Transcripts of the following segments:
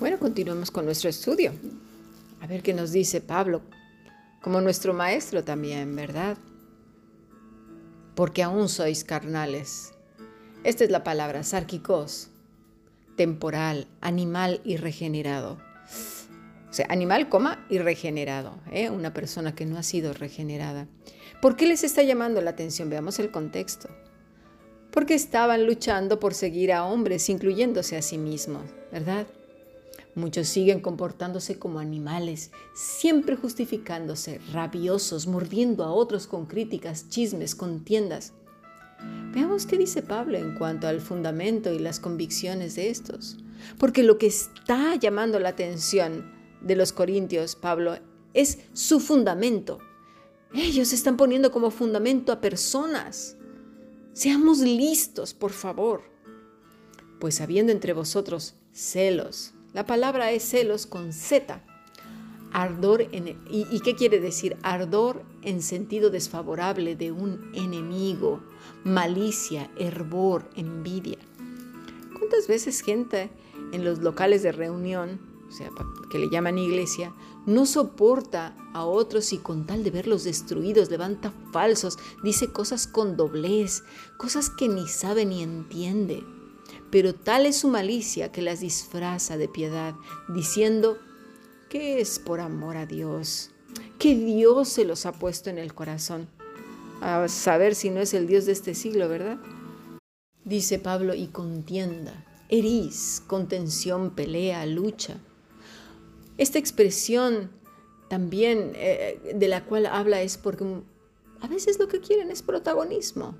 Bueno, continuemos con nuestro estudio. A ver qué nos dice Pablo, como nuestro maestro también, ¿verdad? Porque aún sois carnales. Esta es la palabra, sarquicos, temporal, animal y regenerado. O sea, animal, coma, y regenerado. ¿eh? Una persona que no ha sido regenerada. ¿Por qué les está llamando la atención? Veamos el contexto. Porque estaban luchando por seguir a hombres, incluyéndose a sí mismos, ¿verdad? Muchos siguen comportándose como animales, siempre justificándose, rabiosos, mordiendo a otros con críticas, chismes, contiendas. Veamos qué dice Pablo en cuanto al fundamento y las convicciones de estos. Porque lo que está llamando la atención de los corintios, Pablo, es su fundamento. Ellos están poniendo como fundamento a personas. Seamos listos, por favor. Pues habiendo entre vosotros celos, la palabra es celos con Z. Ardor en, y, ¿Y qué quiere decir? Ardor en sentido desfavorable de un enemigo, malicia, hervor, envidia. ¿Cuántas veces gente en los locales de reunión, o sea, que le llaman iglesia, no soporta a otros y con tal de verlos destruidos levanta falsos, dice cosas con doblez, cosas que ni sabe ni entiende? Pero tal es su malicia que las disfraza de piedad, diciendo que es por amor a Dios, que Dios se los ha puesto en el corazón. A saber si no es el Dios de este siglo, ¿verdad? Dice Pablo, y contienda, herís, contención, pelea, lucha. Esta expresión también eh, de la cual habla es porque a veces lo que quieren es protagonismo.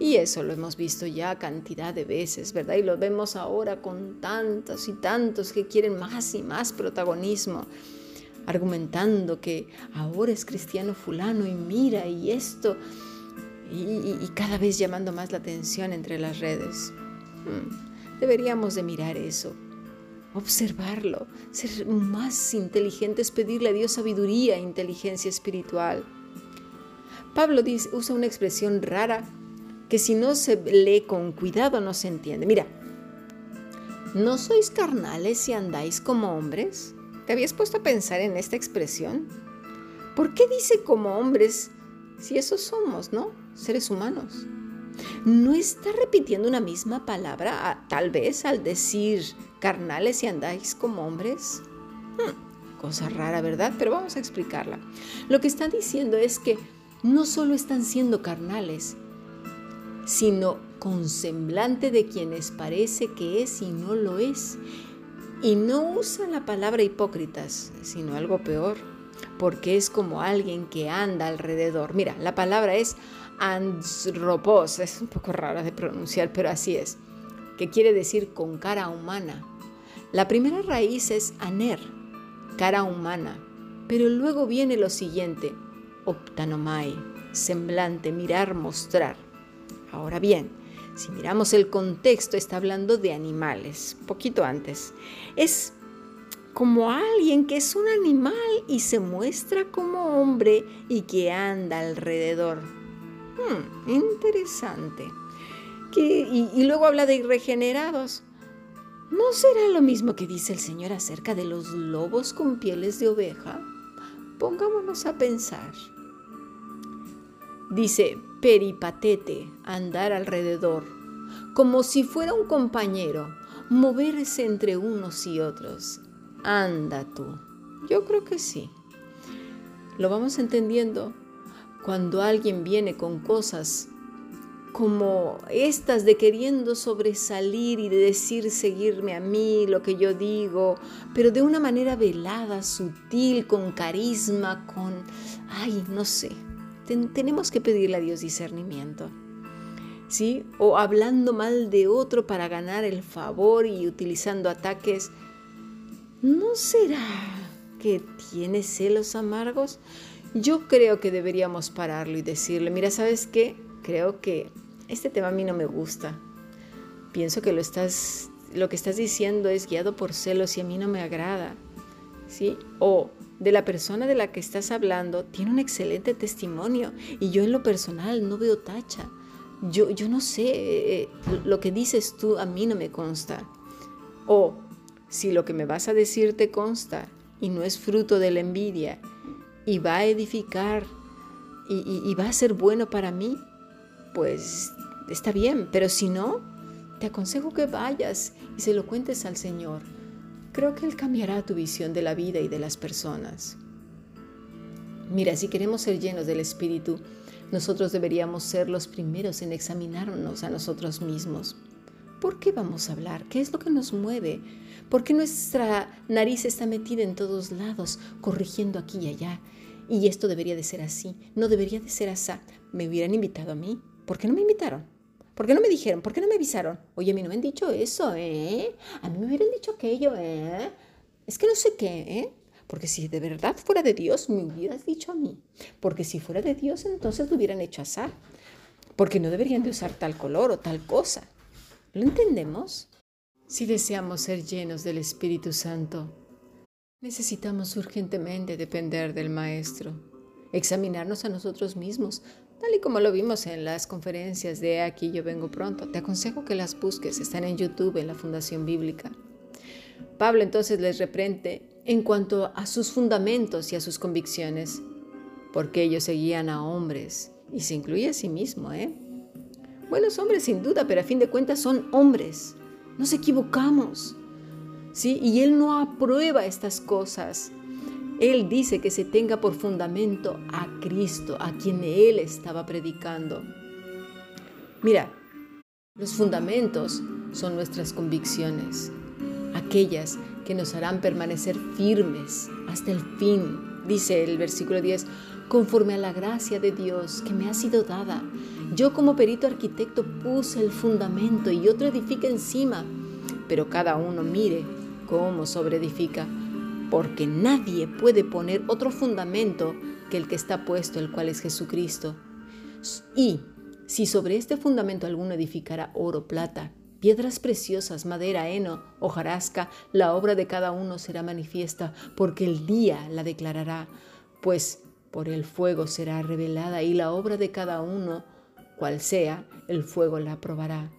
Y eso lo hemos visto ya cantidad de veces, ¿verdad? Y lo vemos ahora con tantos y tantos que quieren más y más protagonismo, argumentando que ahora es cristiano fulano y mira y esto, y, cada vez llamando más la atención entre las redes. Hmm, deberíamos de mirar eso, observarlo, ser más inteligentes, pedirle a Dios sabiduría e inteligencia espiritual. Pablo dice, usa una expresión rara que si no se lee con cuidado no se entiende. Mira, ¿no sois carnales si andáis como hombres? ¿Te habías puesto a pensar en esta expresión? ¿Por qué dice como hombres si eso somos, no? Seres humanos. ¿No está repitiendo una misma palabra, tal vez al decir carnales si andáis como hombres? Hmm, cosa rara, ¿verdad? Pero vamos a explicarla. Lo que está diciendo es que no solo están siendo carnales, sino con semblante de quienes parece que es y no lo es. Y no usa la palabra hipócritas, sino algo peor, porque es como alguien que anda alrededor. Mira, la palabra es andropos, es un poco rara de pronunciar, pero así es, que quiere decir con cara humana. La primera raíz es aner, cara humana, pero luego viene lo siguiente, optanomai, semblante, mirar, mostrar. Ahora bien, si miramos el contexto, está hablando de animales, poquito antes. Es como alguien que es un animal y se muestra como hombre y que anda alrededor. Hmm, interesante. y, y luego habla de irregenerados. ¿No será lo mismo que dice el Señor acerca de los lobos con pieles de oveja? Pongámonos a pensar. Dice, peripatete, andar alrededor, como si fuera un compañero, moverse entre unos y otros. Anda tú. Yo creo que sí. Lo vamos entendiendo cuando alguien viene con cosas como estas de queriendo sobresalir y de decir seguirme a mí, lo que yo digo, pero de una manera velada, sutil, con carisma, con, ay, no sé, tenemos que pedirle a Dios discernimiento. ¿Sí? O hablando mal de otro para ganar el favor y utilizando ataques. ¿No será que tiene celos amargos? Yo creo que deberíamos pararlo y decirle, mira, ¿sabes qué? Creo que este tema a mí no me gusta. Pienso que lo, estás, lo que estás diciendo es guiado por celos y a mí no me agrada. ¿Sí? O de la persona de la que estás hablando tiene un excelente testimonio y yo en lo personal no veo tacha. Yo, yo no sé, eh, lo que dices tú a mí no me consta. O si lo que me vas a decir te consta y no es fruto de la envidia y va a edificar y, va a ser bueno para mí, pues está bien, pero si no, te aconsejo que vayas y se lo cuentes al Señor. Creo que Él cambiará tu visión de la vida y de las personas. Mira, si queremos ser llenos del Espíritu, nosotros deberíamos ser los primeros en examinarnos a nosotros mismos. ¿Por qué vamos a hablar? ¿Qué es lo que nos mueve? ¿Por qué nuestra nariz está metida en todos lados, corrigiendo aquí y allá? Y esto debería de ser así, no debería de ser así. Me hubieran invitado a mí. ¿Por qué no me invitaron? ¿Por qué no me dijeron? ¿Por qué no me avisaron? Oye, a mí no me han dicho eso, ¿eh? A mí me hubieran dicho aquello, ¿eh? Es que no sé qué, ¿eh? Porque si de verdad fuera de Dios, me hubieras dicho a mí. Porque si fuera de Dios, entonces lo hubieran hecho así. Porque no deberían de usar tal color o tal cosa. ¿Lo entendemos? Si deseamos ser llenos del Espíritu Santo, Necesitamos urgentemente depender del Maestro, examinarnos a nosotros mismos, tal y como lo vimos en las conferencias de Aquí yo vengo pronto. Te aconsejo que las busques, están en YouTube, en la Fundación Bíblica. Pablo entonces les reprende en cuanto a sus fundamentos y a sus convicciones, porque ellos seguían a hombres, y se incluye a sí mismo, ¿eh? Buenos hombres sin duda, pero a fin de cuentas son hombres. Nos equivocamos. Y Él no aprueba estas cosas. Él dice que se tenga por fundamento a Cristo, a quien Él estaba predicando. Mira, los fundamentos son nuestras convicciones, aquellas que nos harán permanecer firmes hasta el fin. Dice el versículo 10, conforme a la gracia de Dios que me ha sido dada. Yo como perito arquitecto puse el fundamento y otro edifica encima, pero cada uno mire cómo sobreedifica, porque nadie puede poner otro fundamento que el que está puesto, el cual es Jesucristo. Y si sobre este fundamento alguno edificara oro, plata, piedras preciosas, madera, heno, hojarasca, la obra de cada uno será manifiesta, porque el día la declarará, pues por el fuego será revelada y la obra de cada uno, cual sea, el fuego la aprobará.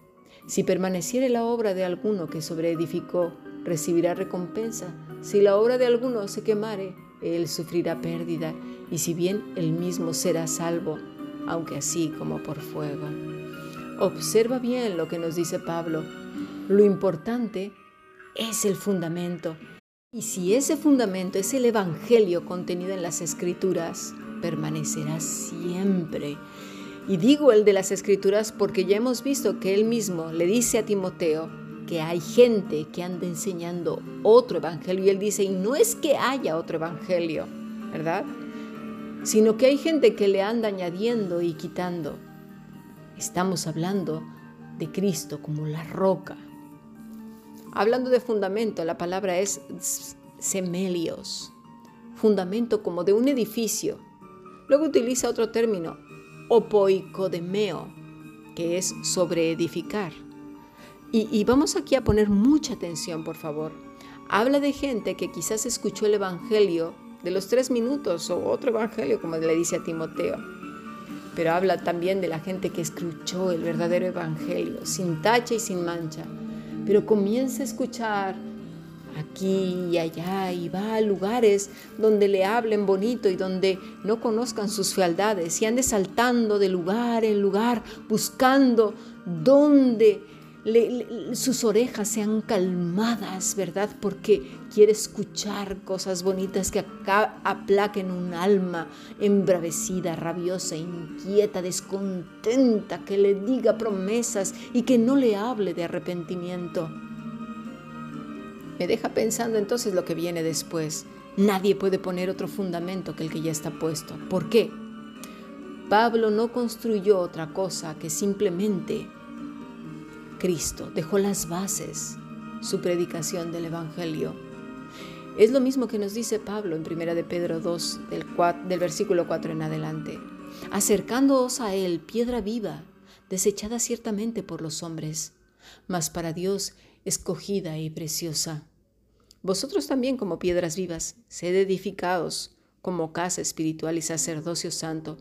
Si permaneciere la obra de alguno que sobreedificó, recibirá recompensa. Si la obra de alguno se quemare, él sufrirá pérdida, y si bien él mismo será salvo, aunque así como por fuego. Observa bien lo que nos dice Pablo. Lo importante es el fundamento. Y si ese fundamento es el Evangelio contenido en las Escrituras, permanecerá siempre. Y digo el de las Escrituras porque ya hemos visto que él mismo le dice a Timoteo, que hay gente que anda enseñando otro evangelio y él dice, y no es que haya otro evangelio, ¿verdad? Sino que hay gente que le anda añadiendo y quitando. Estamos hablando de Cristo como la roca. Hablando de fundamento, la palabra es semelios, fundamento como de un edificio. Luego utiliza otro término, opoicodemeo, que es sobre edificar. Y, vamos aquí a poner mucha atención, por favor. Habla de gente que quizás escuchó el Evangelio de los tres minutos o otro Evangelio, como le dice a Timoteo. Pero habla también de la gente que escuchó el verdadero Evangelio, sin tacha y sin mancha. Pero comienza a escuchar aquí y allá y va a lugares donde le hablen bonito y donde no conozcan sus fealdades y ande saltando de lugar en lugar buscando dónde sus orejas sean calmadas, ¿verdad? Porque quiere escuchar cosas bonitas que acá aplaquen un alma embravecida, rabiosa, inquieta, descontenta, que le diga promesas y que no le hable de arrepentimiento. Me deja pensando entonces lo que viene después. Nadie puede poner otro fundamento que el que ya está puesto. ¿Por qué? Pablo no construyó otra cosa que simplemente Cristo, dejó las bases, su predicación del Evangelio. Es lo mismo que nos dice Pablo en 1 de Pedro 2, del, del versículo 4 en adelante. Acercándoos a Él, piedra viva, desechada ciertamente por los hombres, mas para Dios escogida y preciosa. Vosotros también como piedras vivas, sed edificados como casa espiritual y sacerdocio santo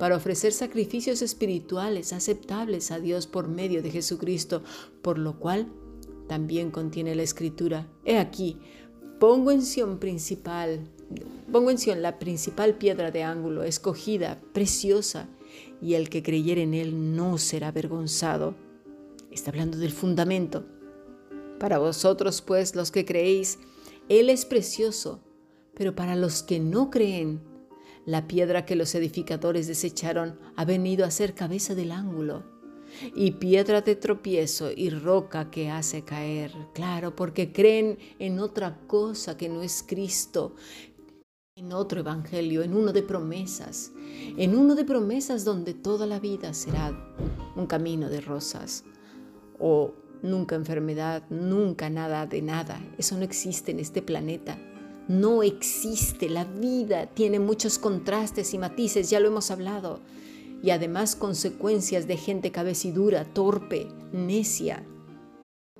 para ofrecer sacrificios espirituales aceptables a Dios por medio de Jesucristo, por lo cual también contiene la escritura. He aquí, pongo en Sion principal, pongo en Sion la principal piedra de ángulo, escogida, preciosa, y el que creyere en él no será avergonzado. Está hablando del fundamento. Para vosotros, pues, los que creéis, él es precioso, pero para los que no creen, la piedra que los edificadores desecharon ha venido a ser cabeza del ángulo y piedra de tropiezo y roca que hace caer. Claro, porque creen en otra cosa que no es Cristo, en otro evangelio, en uno de promesas, en uno de promesas donde toda la vida será un camino de rosas o nunca enfermedad, nunca nada de nada. Eso no existe en este planeta. No existe. La vida tiene muchos contrastes y matices, ya lo hemos hablado y además consecuencias de gente cabecidura, torpe, necia.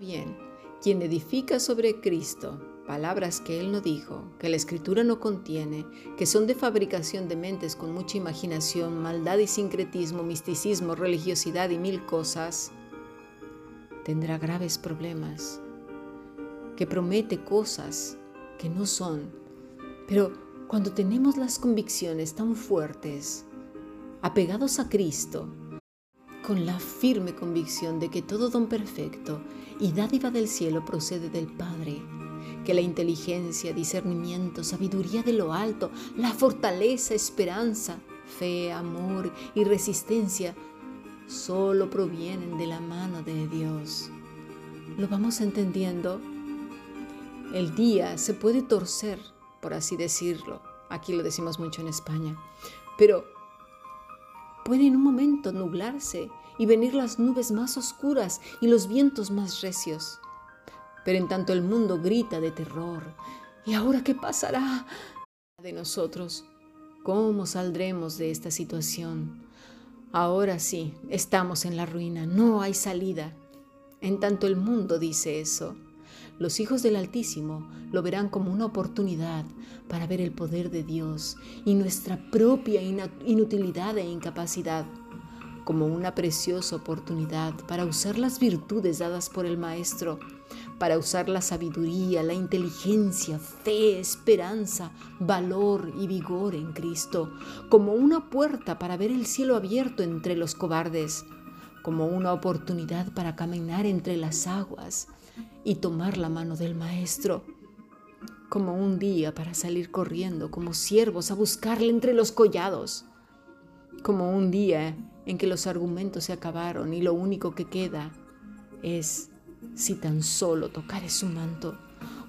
Bien, quien edifica sobre Cristo palabras que Él no dijo, que la Escritura no contiene, que son de fabricación de mentes con mucha imaginación, maldad y sincretismo, misticismo, religiosidad y mil cosas, tendrá graves problemas, que promete cosas que no son. Pero cuando tenemos las convicciones tan fuertes, apegados a Cristo, con la firme convicción de que todo don perfecto y dádiva del cielo procede del Padre, que la inteligencia, discernimiento, sabiduría de lo alto, la fortaleza, esperanza, fe, amor y resistencia solo provienen de la mano de Dios. ¿Lo vamos entendiendo? El día se puede torcer, por así decirlo. Aquí lo decimos mucho en España. Pero Puede en un momento nublarse y venir las nubes más oscuras y los vientos más recios. Pero en tanto el mundo grita de terror. ¿Y ahora qué pasará de nosotros? ¿Cómo saldremos de esta situación? Ahora sí, estamos en la ruina, no hay salida. En tanto el mundo dice eso. Los hijos del Altísimo lo verán como una oportunidad para ver el poder de Dios y nuestra propia inutilidad e incapacidad, como una preciosa oportunidad para usar las virtudes dadas por el Maestro, para usar la sabiduría, la inteligencia, fe, esperanza, valor y vigor en Cristo, como una puerta para ver el cielo abierto entre los cobardes, como una oportunidad para caminar entre las aguas, y tomar la mano del Maestro, como un día para salir corriendo como siervos a buscarle entre los collados, como un día en que los argumentos se acabaron y lo único que queda es si tan solo tocar su manto,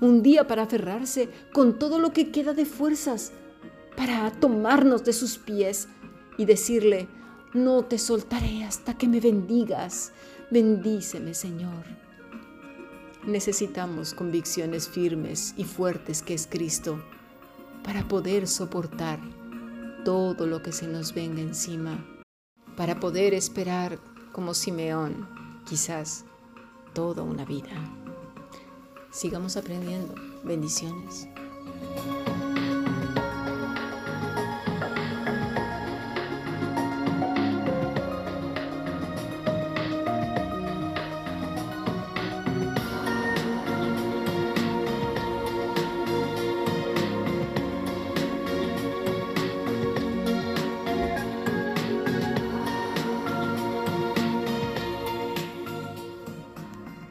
un día para aferrarse con todo lo que queda de fuerzas, para tomarnos de sus pies y decirle, no te soltaré hasta que me bendigas, bendíceme Señor. Necesitamos convicciones firmes y fuertes que es Cristo para poder soportar todo lo que se nos venga encima, para poder esperar como Simeón, quizás toda una vida. Sigamos aprendiendo. Bendiciones.